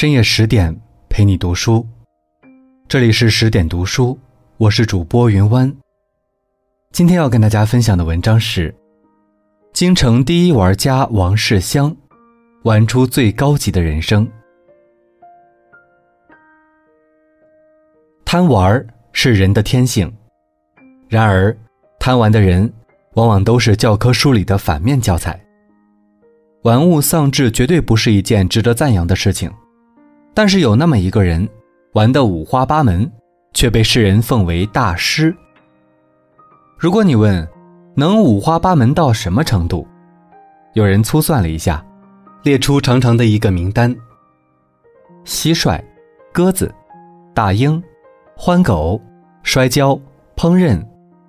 深夜十点陪你读书，这里是十点读书，我是主播云湾。今天要跟大家分享的文章是：京城第一玩家王世襄，玩出最高级的人生。贪玩是人的天性，然而贪玩的人往往都是教科书里的反面教材。玩物丧志绝对不是一件值得赞扬的事情。但是有那么一个人，玩得五花八门，却被世人奉为大师。如果你问，能五花八门到什么程度？有人粗算了一下，列出长长的一个名单：蟋蟀、鸽子、大鹰、欢狗、摔跤、烹饪、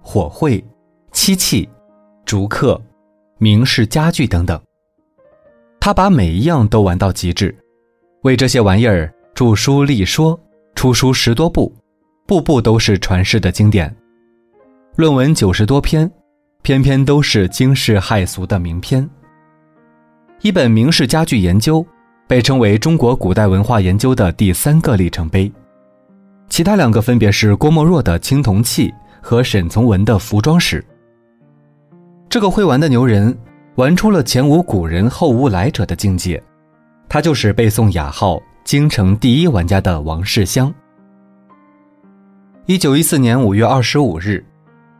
火会、漆器、竹刻、名式家具等等。他把每一样都玩到极致。为这些玩意儿著书立说，出书十多部，部部都是传世的经典；论文九十多篇，篇篇都是惊世骇俗的名篇。一本《明式家具研究》被称为中国古代文化研究的第三个里程碑，其他两个分别是郭沫若的《青铜器》和沈从文的《服装史》。这个会玩的牛人，玩出了前无古人后无来者的境界。他就是被送雅号“京城第一玩家”的王世襄。一九一四年五月二十五日，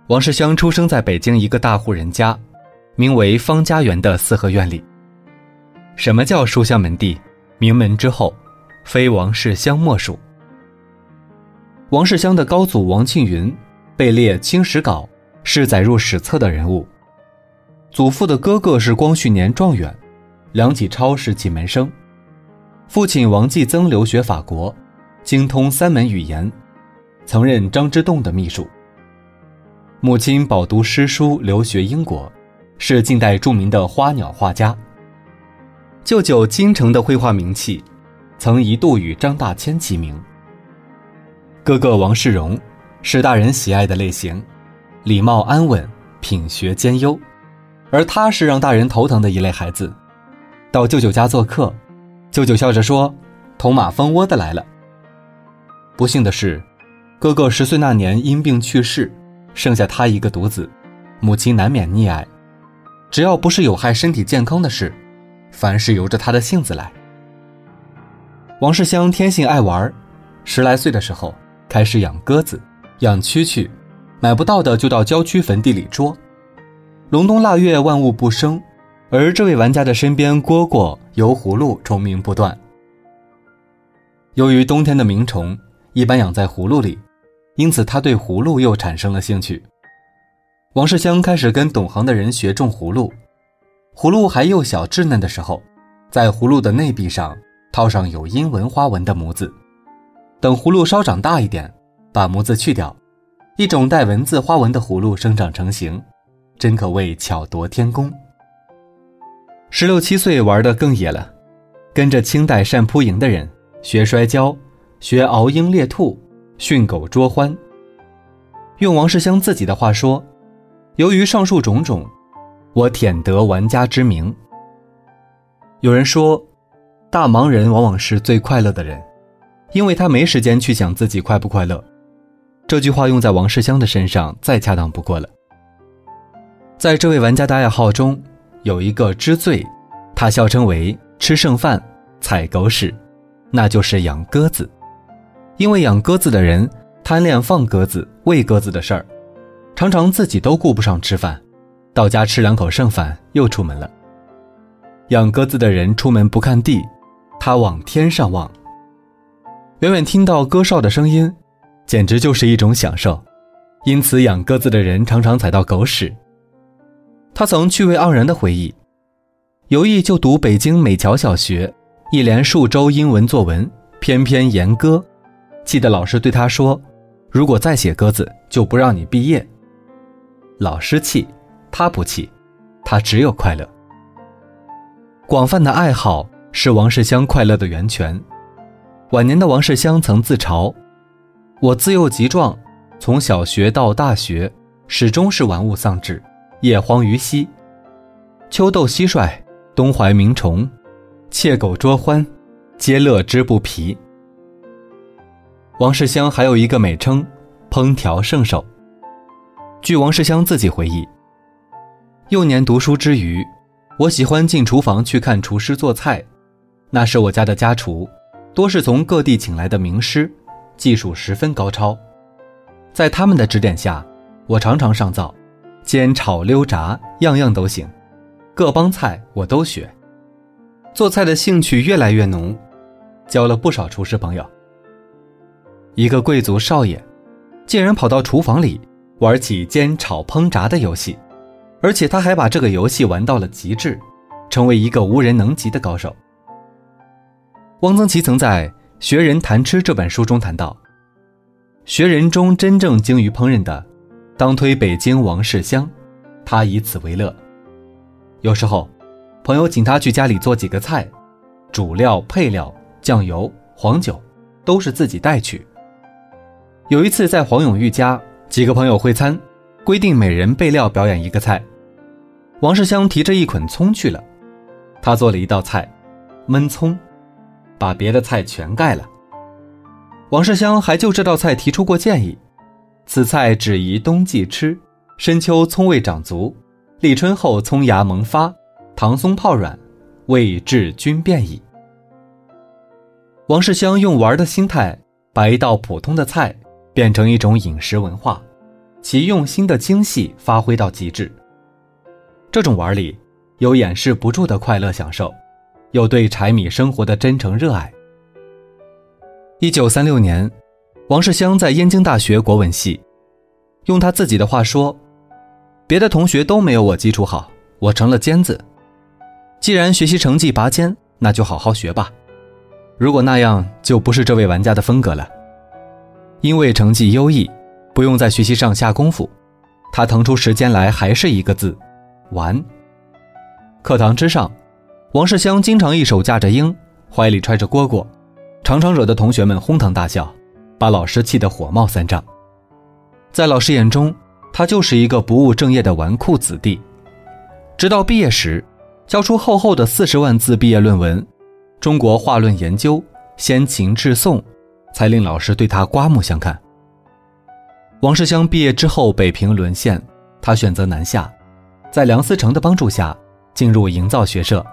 王世襄出生在北京一个大户人家，名为方家园的四合院里。什么叫书香门第？名门之后，非王世襄莫属。王世襄的高祖王庆云被列《清史稿》，是载入史册的人物。祖父的哥哥是光绪年状元，梁启超是进门生。父亲王继增留学法国，精通三门语言，曾任张之洞的秘书。母亲饱读诗书，留学英国，是近代著名的花鸟画家。舅舅京城的绘画名气，曾一度与张大千齐名。哥哥王世荣是大人喜爱的类型，礼貌安稳，品学兼优，而他是让大人头疼的一类孩子。到舅舅家做客。舅舅笑着说：“捅马蜂窝的来了。”不幸的是，哥哥十岁那年因病去世，剩下他一个独子，母亲难免溺爱。只要不是有害身体健康的事，凡事由着他的性子来。王世襄天性爱玩，十来岁的时候开始养鸽子、养蛐蛐，买不到的就到郊区坟地里捉。隆冬腊月，万物不生。而这位玩家的身边，蝈蝈、油葫芦虫鸣不断。由于冬天的鸣虫一般养在葫芦里，因此他对葫芦又产生了兴趣。王世襄开始跟懂行的人学种葫芦。葫芦还幼小稚嫩的时候，在葫芦的内壁上套上有英文花纹的模子。等葫芦稍长大一点，把模子去掉，一种带文字花纹的葫芦生长成型，真可谓巧夺天工。十六七岁玩的更野了，跟着清代善扑营的人学摔跤，学熬鹰猎兔，训狗捉獾。用王世襄自己的话说：“由于上述种种，我舔得玩家之名。”有人说，大忙人往往是最快乐的人，因为他没时间去想自己快不快乐。这句话用在王世襄的身上再恰当不过了。在这位玩家的爱好中。有一个之最，他笑称为吃剩饭、踩狗屎，那就是养鸽子。因为养鸽子的人贪恋放鸽子、喂鸽子的事儿，常常自己都顾不上吃饭，到家吃两口剩饭又出门了。养鸽子的人出门不看地，他往天上望，远远听到鸽哨的声音，简直就是一种享受。因此，养鸽子的人常常踩到狗屎。他曾趣味盎然地回忆，有意就读北京美桥小学，一连数周英文作文，篇篇言歌，气得老师对他说：“如果再写鸽子，就不让你毕业。”老师气，他不气，他只有快乐。广泛的爱好是王世襄快乐的源泉。晚年的王世襄曾自嘲：“我自幼极壮，从小学到大学，始终是玩物丧志。”夜荒于溪，秋斗蟋蟀，冬怀鸣虫，窃狗捉獾，皆乐之不疲。王世襄还有一个美称“烹调圣手”。据王世襄自己回忆，幼年读书之余，我喜欢进厨房去看厨师做菜。那时我家的家厨，多是从各地请来的名师，技术十分高超。在他们的指点下，我常常上灶，煎炒溜炸样样都行，各帮菜我都学。做菜的兴趣越来越浓，交了不少厨师朋友。一个贵族少爷，竟然跑到厨房里。玩起煎炒烹炸的游戏，而且他还把这个游戏玩到了极致，成为一个无人能及的高手。汪曾祺曾在《学人谈吃》这本书中谈到，学人中真正精于烹饪的，当推北京王世襄，他以此为乐。有时候，朋友请他去家里做几个菜，主料、配料、酱油、黄酒，都是自己带去。有一次在黄永玉家。几个朋友会餐，规定每人备料表演一个菜。王世襄提着一捆葱去了，他做了一道菜，焖葱，把别的菜全盖了。王世襄还就这道菜提出过建议：此菜只宜冬季吃，深秋葱味长足，立春后葱芽萌发，糖松泡软，味至均变矣。王世襄用玩的心态，把一道普通的菜。变成一种饮食文化，其用心的精细发挥到极致。这种玩里有掩饰不住的快乐享受，有对柴米生活的真诚热爱。一九三六年，王世襄在燕京大学国文系，用他自己的话说：“别的同学都没有我基础好，我成了尖子。既然学习成绩拔尖，那就好好学吧。如果那样，就不是这位玩家的风格了。”因为成绩优异，不用在学习上下功夫，他腾出时间来还是一个字：玩。课堂之上，王世襄经常一手架着鹰，怀里揣着蝈蝈，常常惹得同学们哄堂大笑，把老师气得火冒三丈。在老师眼中，他就是一个不务正业的纨绔子弟。直到毕业时，交出厚厚的四十万字毕业论文，《中国画论研究先秦至宋》。才令老师对他刮目相看。王世襄毕业之后，北平沦陷，他选择南下，在梁思成的帮助下进入营造学社。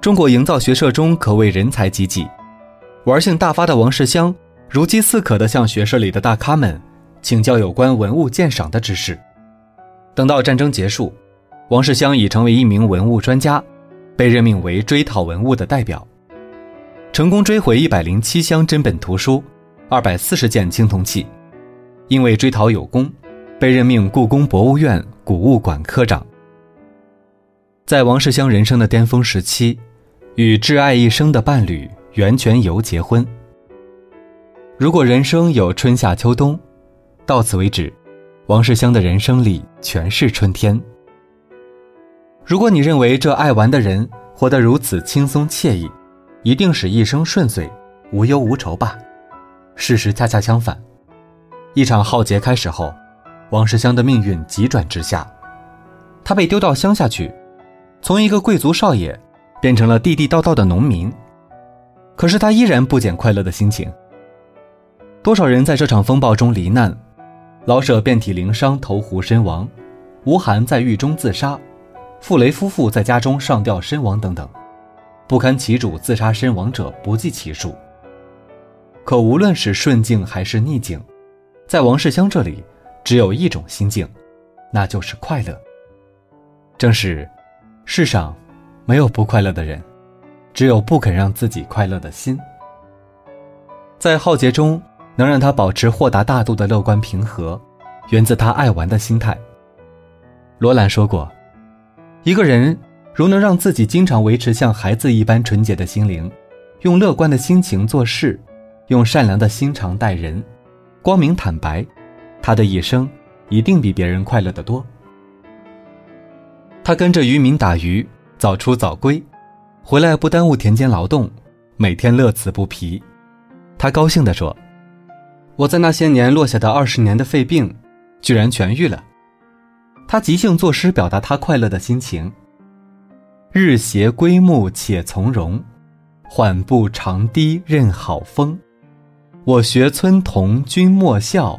中国营造学社中可谓人才济济，玩性大发的王世襄如饥似渴地向学社里的大咖们请教有关文物鉴赏的知识。等到战争结束，王世襄已成为一名文物专家，被任命为追讨文物的代表。成功追回一百零七箱真本图书，二百四十件青铜器，因为追讨有功，被任命故宫博物院古物馆科长。在王世襄人生的巅峰时期，与挚爱一生的伴侣袁泉游结婚。如果人生有春夏秋冬，到此为止，王世襄的人生里全是春天。如果你认为这爱玩的人活得如此轻松惬意，一定是一生顺遂，无忧无愁吧？事实恰恰相反。一场浩劫开始后，王世襄的命运急转直下，他被丢到乡下去，从一个贵族少爷变成了地地道道的农民。可是他依然不减快乐的心情。多少人在这场风暴中罹难？老舍遍体鳞伤投湖身亡，吴晗在狱中自杀，傅雷夫妇在家中上吊身亡等等。不堪其主自杀身亡者不计其数。可无论是顺境还是逆境，在王世襄这里，只有一种心境，那就是快乐。正是，世上没有不快乐的人，只有不肯让自己快乐的心。在浩劫中，能让他保持豁达大度的乐观平和，源自他爱玩的心态。罗兰说过，一个人。如能让自己经常维持像孩子一般纯洁的心灵，用乐观的心情做事，用善良的心肠待人，光明坦白，他的一生一定比别人快乐得多。他跟着渔民打鱼，早出早归，回来不耽误田间劳动，每天乐此不疲。他高兴地说：“我在那些年落下的二十年的肺病，居然痊愈了。”他即兴作诗，表达他快乐的心情。日斜归暮且从容，缓步长堤任好风。我学村童君莫笑，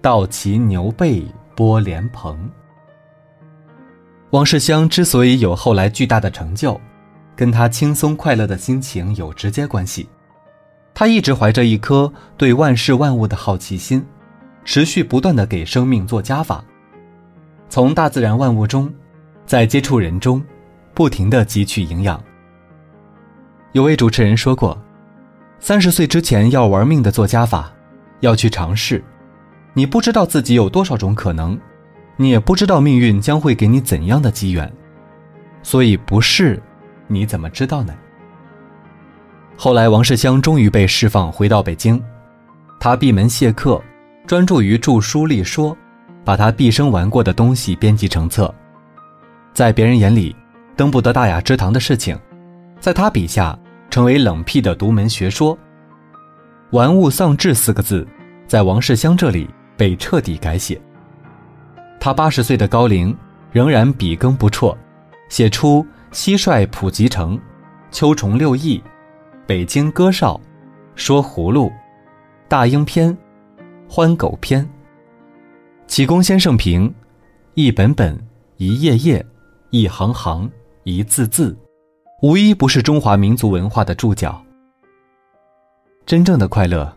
倒骑牛背拨莲蓬。王世襄之所以有后来巨大的成就，跟他轻松快乐的心情有直接关系。他一直怀着一颗对万事万物的好奇心，持续不断的给生命做加法，从大自然万物中，在接触人中，不停的汲取营养。有位主持人说过。三十岁之前要玩命的做加法，要去尝试。你不知道自己有多少种可能，你也不知道命运将会给你怎样的机缘，所以不试，你怎么知道呢？后来王世襄终于被释放，回到北京，他闭门谢客，专注于著书立说，把他毕生玩过的东西编辑成册。在别人眼里，登不得大雅之堂的事情，在他笔下。成为冷僻的独门学说，“玩物丧志”四个字，在王世襄这里被彻底改写。他八十岁的高龄，仍然笔耕不辍，写出《蟋蟀普及成》《秋虫六艺》《北京歌哨》《说葫芦》《大英篇》《欢狗篇》《启功先生评》，一本本，一页页，一行行，一字字。无一不是中华民族文化的注脚。真正的快乐，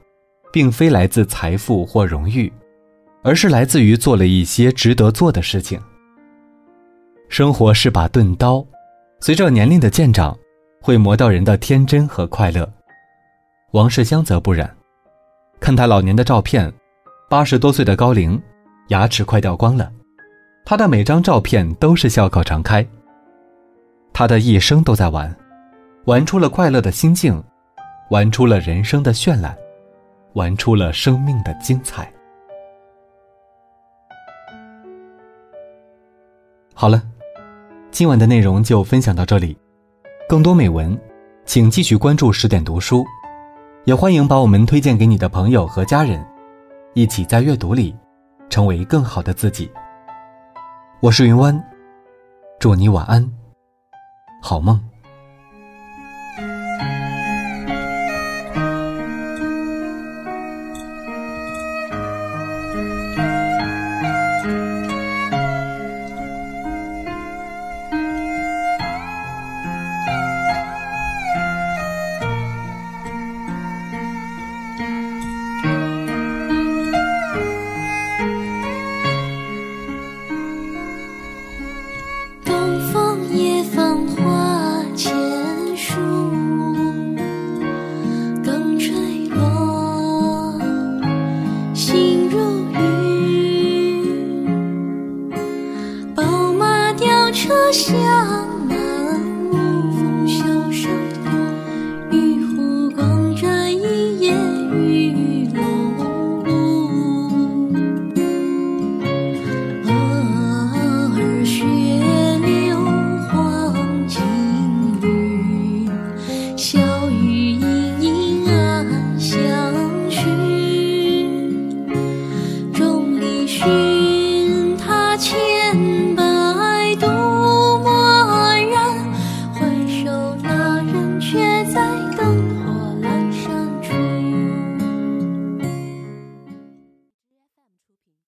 并非来自财富或荣誉，而是来自于做了一些值得做的事情。生活是把钝刀，随着年龄的渐长，会磨到人的天真和快乐。王世襄则不然，看他老年的照片，八十多岁的高龄，牙齿快掉光了，他的每张照片都是笑口常开。他的一生都在玩，玩出了快乐的心境，玩出了人生的绚烂，玩出了生命的精彩。好了，今晚的内容就分享到这里。更多美文，请继续关注十点读书，也欢迎把我们推荐给你的朋友和家人，一起在阅读里成为更好的自己。我是云湾，祝你晚安。好梦。